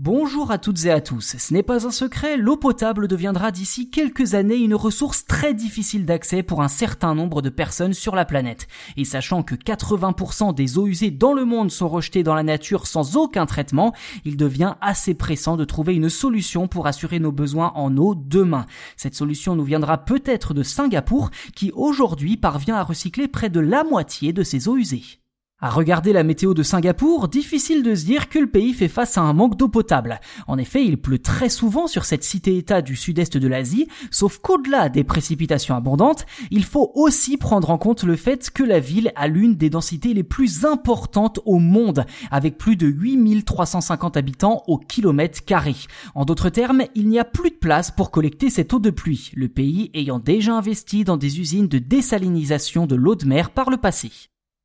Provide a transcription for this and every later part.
Bonjour à toutes et à tous. Ce n'est pas un secret, l'eau potable deviendra d'ici quelques années une ressource très difficile d'accès pour un certain nombre de personnes sur la planète. Et sachant que 80% des eaux usées dans le monde sont rejetées dans la nature sans aucun traitement, il devient assez pressant de trouver une solution pour assurer nos besoins en eau demain. Cette solution nous viendra peut-être de Singapour qui aujourd'hui parvient à recycler près de la moitié de ses eaux usées. À regarder la météo de Singapour, difficile de se dire que le pays fait face à un manque d'eau potable. En effet, il pleut très souvent sur cette cité-état du sud-est de l'Asie, sauf qu'au-delà des précipitations abondantes, il faut aussi prendre en compte le fait que la ville a l'une des densités les plus importantes au monde, avec plus de 8350 habitants au kilomètre carré. En d'autres termes, il n'y a plus de place pour collecter cette eau de pluie, le pays ayant déjà investi dans des usines de désalinisation de l'eau de mer par le passé.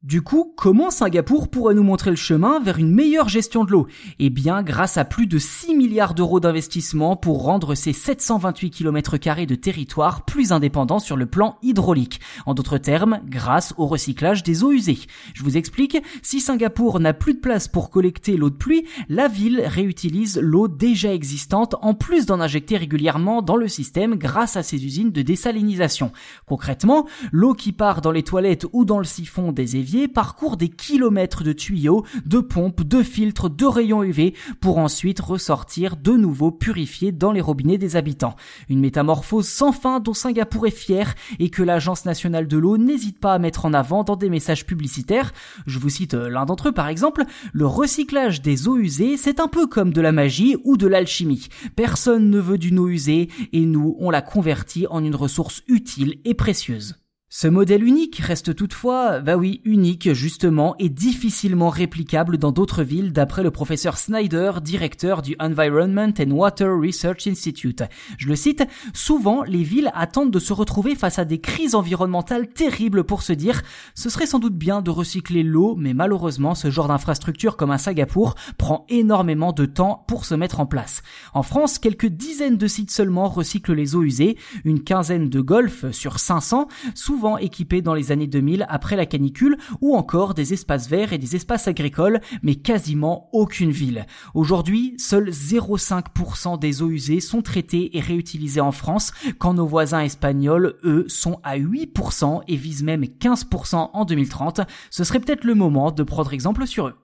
Du coup, comment Singapour pourrait nous montrer le chemin vers une meilleure gestion de l'eau? Eh bien, grâce à plus de 6 milliards d'euros d'investissement pour rendre ces 728 km de territoire plus indépendants sur le plan hydraulique. En d'autres termes, grâce au recyclage des eaux usées. Je vous explique, si Singapour n'a plus de place pour collecter l'eau de pluie, la ville réutilise l'eau déjà existante en plus d'en injecter régulièrement dans le système grâce à ses usines de désalinisation. Concrètement, l'eau qui part dans les toilettes ou dans le siphon des éviers parcourt des kilomètres de tuyaux, de pompes, de filtres, de rayons UV pour ensuite ressortir de nouveau purifiés dans les robinets des habitants. Une métamorphose sans fin dont Singapour est fier et que l'Agence nationale de l'eau n'hésite pas à mettre en avant dans des messages publicitaires. Je vous cite euh, l'un d'entre eux par exemple, le recyclage des eaux usées, c'est un peu comme de la magie ou de l'alchimie. Personne ne veut d'une eau usée et nous, on la convertit en une ressource utile et précieuse. Ce modèle unique reste toutefois, bah oui, unique justement et difficilement réplicable dans d'autres villes d'après le professeur Snyder, directeur du Environment and Water Research Institute. Je le cite, souvent les villes attendent de se retrouver face à des crises environnementales terribles pour se dire ce serait sans doute bien de recycler l'eau, mais malheureusement ce genre d'infrastructure comme un Singapour prend énormément de temps pour se mettre en place. En France, quelques dizaines de sites seulement recyclent les eaux usées, une quinzaine de golfs sur 500, souvent équipés dans les années 2000 après la canicule, ou encore des espaces verts et des espaces agricoles, mais quasiment aucune ville. Aujourd'hui, seuls 0,5% des eaux usées sont traitées et réutilisées en France, quand nos voisins espagnols, eux, sont à 8% et visent même 15% en 2030. Ce serait peut-être le moment de prendre exemple sur eux.